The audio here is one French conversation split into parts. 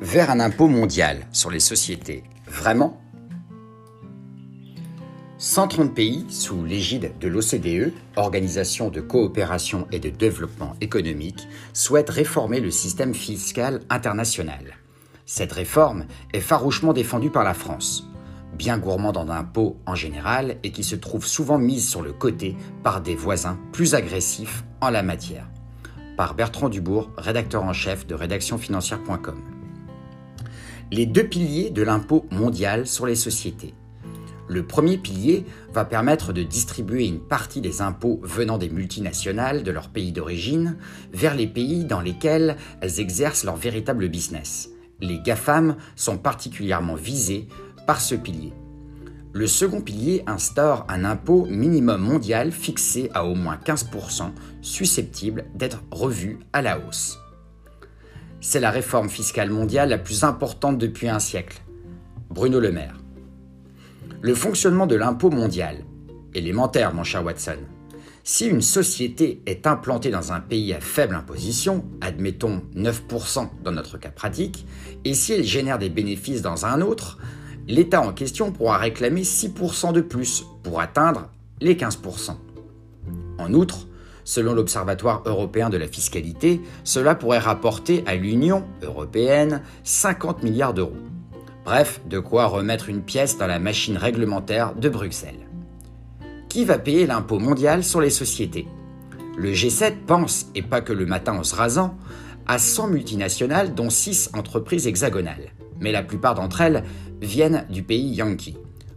vers un impôt mondial sur les sociétés. Vraiment? 130 pays sous l'égide de l'OCDE, Organisation de coopération et de développement économique, souhaitent réformer le système fiscal international. Cette réforme est farouchement défendue par la France, bien gourmande en impôts en général et qui se trouve souvent mise sur le côté par des voisins plus agressifs en la matière. Par Bertrand Dubourg, rédacteur en chef de rédactionfinancière.com. Les deux piliers de l'impôt mondial sur les sociétés le premier pilier va permettre de distribuer une partie des impôts venant des multinationales de leur pays d'origine vers les pays dans lesquels elles exercent leur véritable business. Les GAFAM sont particulièrement visés par ce pilier. Le second pilier instaure un impôt minimum mondial fixé à au moins 15%, susceptible d'être revu à la hausse. C'est la réforme fiscale mondiale la plus importante depuis un siècle. Bruno Le Maire. Le fonctionnement de l'impôt mondial. Élémentaire, mon cher Watson. Si une société est implantée dans un pays à faible imposition, admettons 9% dans notre cas pratique, et si elle génère des bénéfices dans un autre, l'État en question pourra réclamer 6% de plus pour atteindre les 15%. En outre, selon l'Observatoire européen de la fiscalité, cela pourrait rapporter à l'Union européenne 50 milliards d'euros. Bref, de quoi remettre une pièce dans la machine réglementaire de Bruxelles. Qui va payer l'impôt mondial sur les sociétés? Le G7 pense, et pas que le matin en se rasant, à 100 multinationales dont 6 entreprises hexagonales. Mais la plupart d'entre elles viennent du pays Yankee.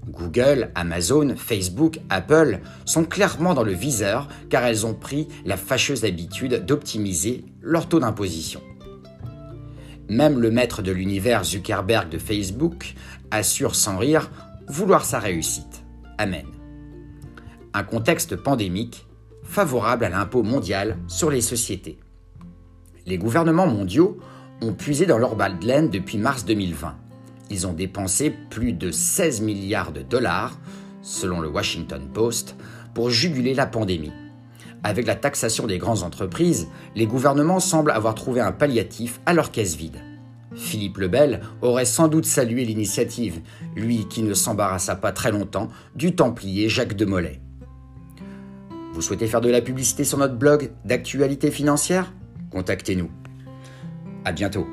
Google, Amazon, Facebook, Apple sont clairement dans le viseur car elles ont pris la fâcheuse habitude d'optimiser leur taux d'imposition. Même le maître de l'univers Zuckerberg de Facebook assure sans rire vouloir sa réussite. Amen. Un contexte pandémique favorable à l'impôt mondial sur les sociétés. Les gouvernements mondiaux ont puisé dans leur balle de laine depuis mars 2020. Ils ont dépensé plus de 16 milliards de dollars, selon le Washington Post, pour juguler la pandémie. Avec la taxation des grandes entreprises, les gouvernements semblent avoir trouvé un palliatif à leur caisse vide. Philippe le Bel aurait sans doute salué l'initiative, lui qui ne s'embarrassa pas très longtemps du Templier Jacques de Molay. Vous souhaitez faire de la publicité sur notre blog d'actualité financière? Contactez-nous. À bientôt.